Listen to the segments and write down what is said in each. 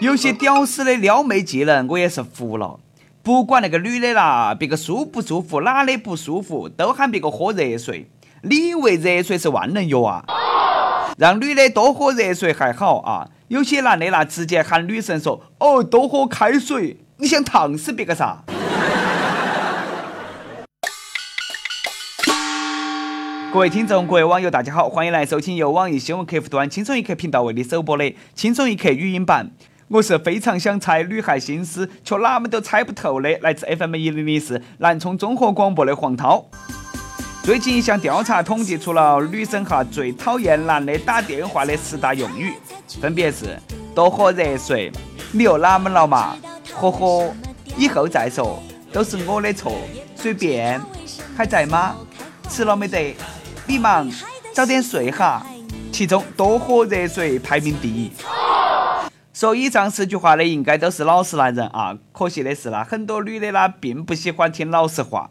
有些屌丝的撩妹技能，我也是服了。不管那个女的啦，别个舒不舒服，哪里不舒服，都喊别个喝热水。你以为热水是万能药啊？让女的多喝热水还好啊，有些男的那直接喊女生说：“哦，多喝开水。”你想烫死别个啥？各位听众，各位网友，大家好，欢迎来收听由网易新闻客户端轻松一刻频道为你首播的轻松一刻语音版。我是非常想猜女孩心思，却哪么都猜不透的，来自 FM 一零零四南充综合广播的黄涛。最近一项调查统计出了女生哈最讨厌男的打电话的十大用语，分别是多喝热水，你又哪么了嘛？呵呵，以后再说，都是我的错，随便，还在吗？吃了没得？你忙，早点睡哈。其中多喝热水排名第一。说以上十句话的应该都是老实男人啊，可惜的是啦，很多女的呢并不喜欢听老实话。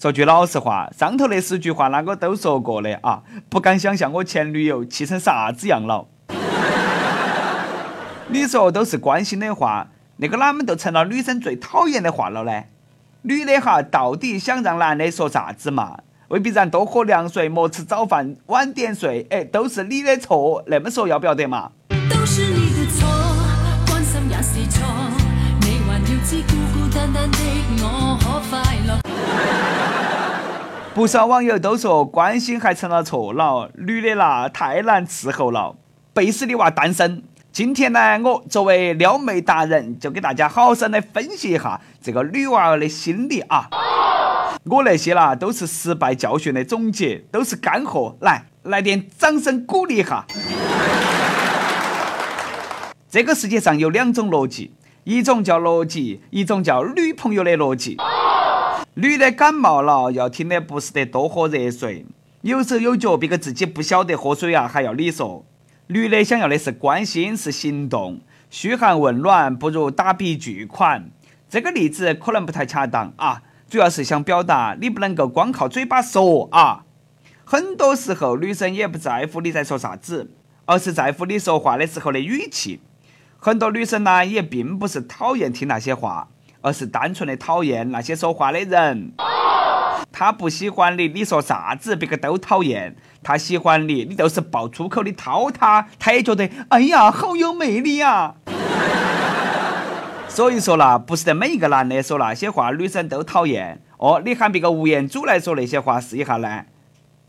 说句老实话，上头那十句话，那个都说过的啊，不敢想象我前女友气成啥子样了。你说都是关心的话，那个哪么就成了女生最讨厌的话了呢？女的哈，到底想让男的说啥子嘛？未必然多喝凉水，莫吃早饭，晚点睡，哎，都是你的错，那么说要不要得嘛？都是你，也是错，你还要知孤孤单单的我可快乐。不少网友都说关心还成了错了，女的啦太难伺候了，背死的娃单身。今天呢，我作为撩妹达人，就给大家好生的分析一下这个女娃儿的心理啊。我那些啦都是失败教训的总结，都是干货，来来点掌声鼓励一下。这个世界上有两种逻辑，一种叫逻辑，一种叫女朋友的逻辑。女的感冒了，要听的不是得多喝热水，有手有脚，别个自己不晓得喝水啊，还要你说。女的想要的是关心，是行动，嘘寒问暖不如打笔巨款。这个例子可能不太恰当啊，主要是想表达你不能够光靠嘴巴说啊。很多时候，女生也不在乎你在说啥子，而是在乎你说话的时候的语气。很多女生呢，也并不是讨厌听那些话。而是单纯的讨厌那些说话的人，他不喜欢你，你说啥子别个都讨厌；他喜欢你，你就是爆粗口的掏他，他也觉得哎呀好有魅力呀。所以说啦，不是得每一个男的说那些话，女生都讨厌哦。你喊别个吴彦祖来说那些话试一下呢？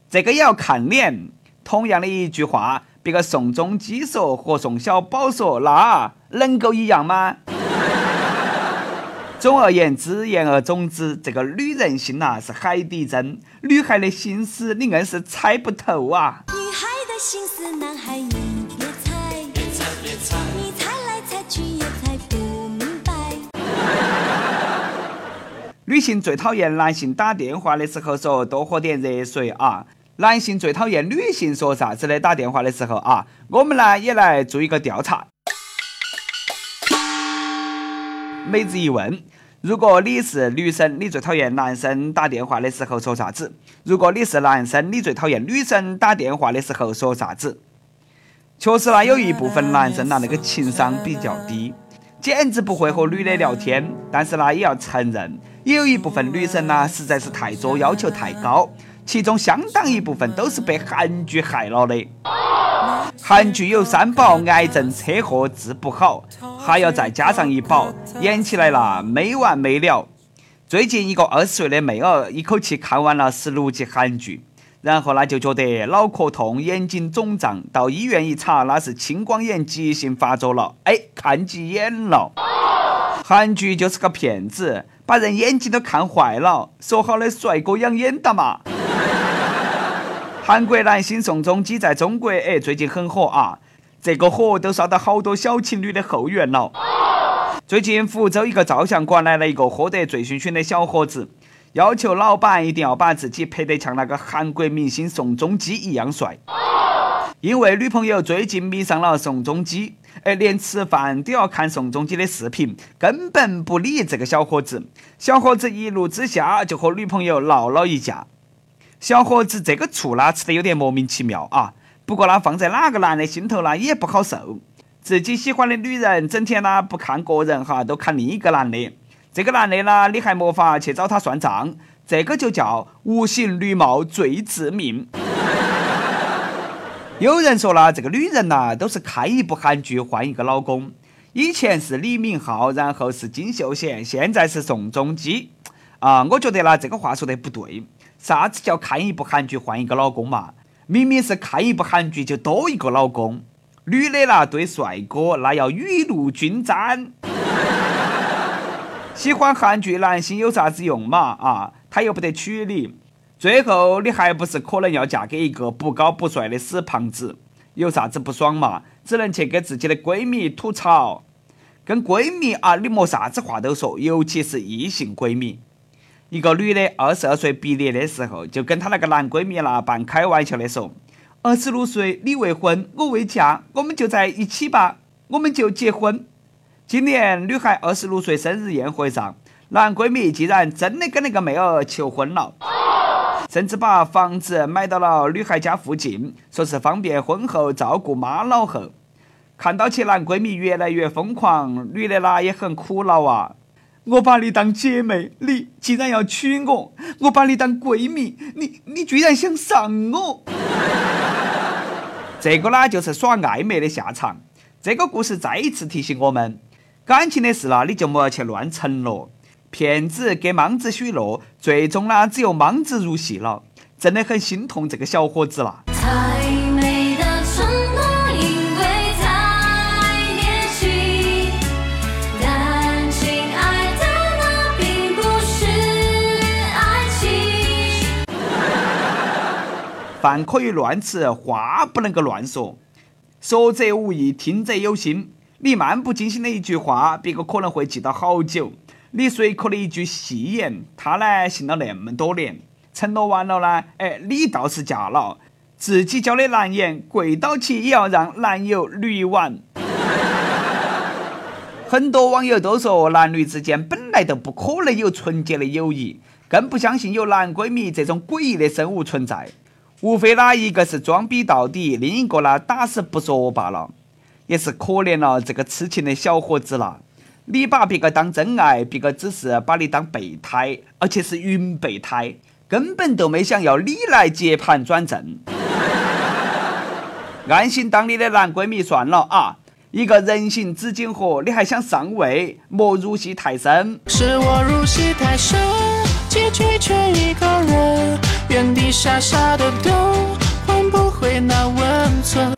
这个也要看脸。同样的一句话，别个宋仲基说和宋小宝说，那能够一样吗？总而言之，言而总之，这个女人心呐是海底针，女孩的心思你硬是猜不透啊！女孩的心思，男孩你别猜，别猜别猜，你猜来猜去也猜不明白。女性最讨厌男性打电话的时候说多喝点热水啊，男性最讨厌女性说啥子的打电话的时候啊，我们呢也来做一个调查。每日一问：如果你是女生，你最讨厌男生打电话的时候说啥子？如果你是男生，你最讨厌女生打电话的时候说啥子？确实呢，有一部分男生呐，那个情商比较低，简直不会和女的聊天。但是呢，也要承认，也有一部分女生呢，实在是太作，要求太高。其中相当一部分都是被韩剧害了的。韩剧有三宝：癌症、车祸治不好。还要再加上一宝，演起来了没完没了。最近一个二十岁的妹儿一口气看完了十六集韩剧，然后呢就觉得脑壳痛、眼睛肿胀，到医院一查，那是青光眼急性发作了，哎，看急眼了。韩剧就是个骗子，把人眼睛都看坏了。说好的帅哥养眼的嘛。韩国男星宋仲基在中国哎最近很火啊。这个火都烧到好多小情侣的后院了。最近福州一个照相馆来了一个喝得醉醺醺的小伙子，要求老板一定要把自己拍得像那个韩国明星宋仲基一样帅。因为女朋友最近迷上了宋仲基，哎，连吃饭都要看宋仲基的视频，根本不理这个小伙子。小伙子一怒之下就和女朋友闹了一架。小伙子这个醋呢吃得有点莫名其妙啊。不过呢，放在哪个男的心头呢，也不好受。自己喜欢的女人整天呢不看个人哈，都看另一个男的。这个男的呢，你还没法去找他算账，这个就叫无形绿帽最致命。有人说了，这个女人呐，都是看一部韩剧换一个老公。以前是李敏镐，然后是金秀贤，现在是宋仲基。啊，我觉得呢，这个话说得不对。啥子叫看一部韩剧换一个老公嘛？明明是看一部韩剧就多一个老公。女的啦，对帅哥那要雨露均沾。喜欢韩剧男星有啥子用嘛？啊，他又不得娶你，最后你还不是可能要嫁给一个不高不帅的死胖子？有啥子不爽嘛？只能去给自己的闺蜜吐槽。跟闺蜜啊，你莫啥子话都说，尤其是异性闺蜜。一个女的二十二岁毕业的时候，就跟她那个男闺蜜啦，半开玩笑的说。二十六岁，你未婚，我未嫁，我们就在一起吧，我们就结婚。今年女孩二十六岁生日宴会上，男闺蜜竟然真的跟那个妹儿求婚了，甚至把房子买到了女孩家附近，说是方便婚后照顾妈老汉。看到起男闺蜜越来越疯狂，女的啦也很苦恼啊。我把你当姐妹，你竟然要娶我；我把你当闺蜜，你你居然想上我。这个呢，就是耍暧昧的下场。这个故事再一次提醒我们，感情的事啦，你就莫要去乱承诺。骗子给莽子许诺，最终呢，只有莽子入戏了。真的很心痛这个小伙子啦。饭可以乱吃，话不能够乱说。说者无意，听者有心。你漫不经心的一句话，别个可能会记到好久；你随口的一句戏言，他呢信了那么多年。承诺完了呢，哎，你倒是嫁了，自己交的男言，跪倒起也要让男友捋完。很多网友都说，男女之间本来都不可能有纯洁的友谊，更不相信有男闺蜜这种诡异的生物存在。无非呢，一个是装逼到底，另一个呢打死不说罢了，也是可怜了这个痴情的小伙子了。你把别个当真爱，别个只是把你当备胎，而且是云备胎，根本都没想要你来接盘转正。安心当你的男闺蜜算了啊！一个人形纸巾盒，你还想上位？莫入戏太深。是我入戏太深，结局却一个人。原地傻傻的等，换不回那温存。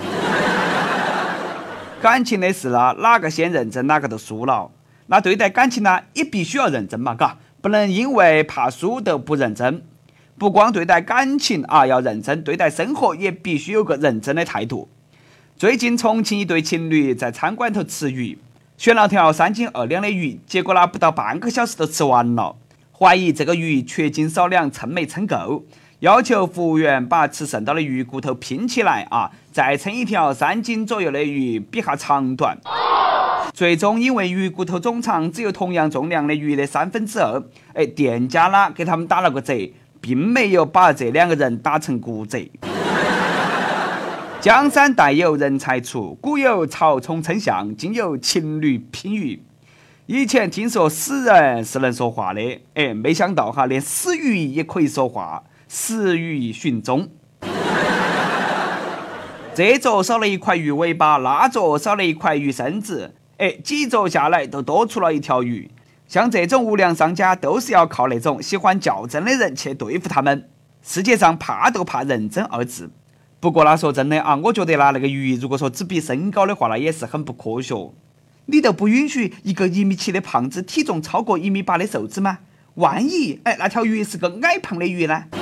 感情的事啦，哪个先认真，哪个都输了。那对待感情呢，也必须要认真嘛，嘎，不能因为怕输都不认真。不光对待感情啊要认真，对待生活也必须有个认真的态度。最近重庆一对情侣在餐馆头吃鱼，选了条三斤二两的鱼，结果呢不到半个小时都吃完了。怀疑这个鱼缺斤少两，称没称够，要求服务员把吃剩到的鱼骨头拼起来啊，再称一条三斤左右的鱼，比下长短。最终因为鱼骨头总长只有同样重量的鱼的三分之二，哎，店家呢给他们打了个折，并没有把这两个人打成骨折。江山代有人才出，古有曹冲称象，今有情侣拼鱼。以前听说死人是能说话的，哎，没想到哈，连死鱼也可以说话，死鱼寻踪。这座少了一块鱼尾巴，那座少了一块鱼身子，哎，几座下来都多出了一条鱼。像这种无良商家，都是要靠那种喜欢较真的人去对付他们。世界上怕都怕认真二字。不过那说真的啊，我觉得啦，那个鱼如果说只比身高的话，那也是很不科学。你都不允许一个一米七的胖子体重超过一米八的瘦子吗？万一哎，那条鱼是个矮胖的鱼呢？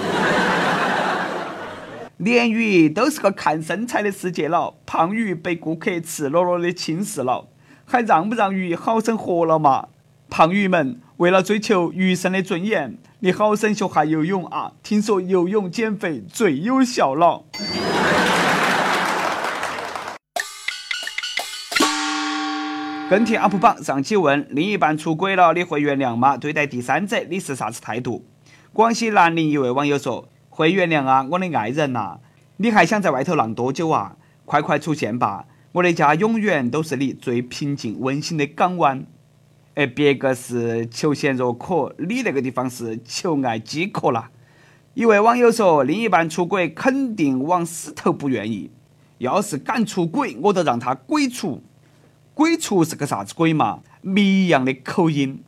鲢鱼都是个看身材的世界了，胖鱼被顾客赤裸裸的轻视了，还让不让鱼好生活了嘛？胖鱼们，为了追求鱼生的尊严，你好生学下游泳啊！听说游泳减肥最有效了。跟帖 UP 榜上期问：另一半出轨了，你会原谅吗？对待第三者，你是啥子态度？广西南宁一位网友说：会原谅啊，我的爱人呐！你还想在外头浪多久啊？快快出现吧！我的家永远都是你最平静温馨的港湾。哎别个是求贤若渴，你那个地方是求爱饥渴啦。一位网友说：“另一半出轨肯定往死头不愿意，要是敢出轨，我都让他鬼出。鬼畜是个啥子鬼嘛？谜一样的口音。”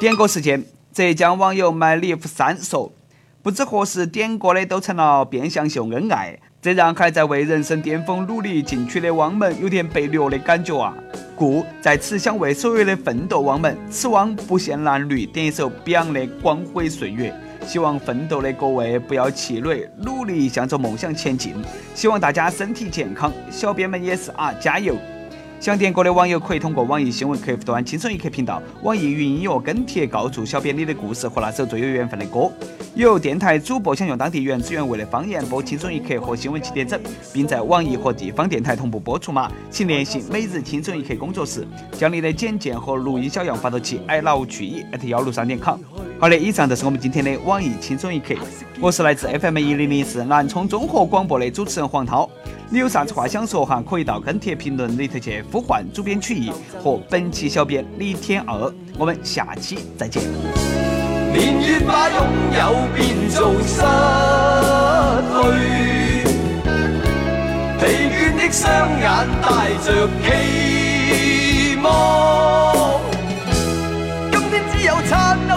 点歌时间，浙江网友 my live 三说：“不知何时点歌的都成了变相秀恩爱，这让还在为人生巅峰努力进取的网们有点被虐的感觉啊。”故在此想为所有的奋斗网们，此汪不限男女，点一首 Beyond 的《光辉岁月》。希望奋斗的各位不要气馁，努力向着梦想前进。希望大家身体健康，小编们也是啊，加油！想点歌的网友可以通过网易新闻客户端“轻松一刻”频道、网易云音乐跟帖告诉小编你的故事和那首最有缘分的歌。有电台主播想用当地原汁原味的方言播《轻松一刻》和新闻七点整，并在网易和地方电台同步播出吗？请联系每日轻松一刻工作室，将你的简介和录音小样发到其 i love 曲艺幺六三点 com。好的，以上就是我们今天的网易轻松一刻。我是来自 FM 一零零四南充综合广播的主持人黄涛。你有啥子话想说哈？可以到跟帖评论里头去呼唤主编曲艺和本期小编李天二。我们下期再见。年月把拥有变做失去，疲倦的双眼带着期望。今天只有残留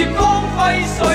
接光辉岁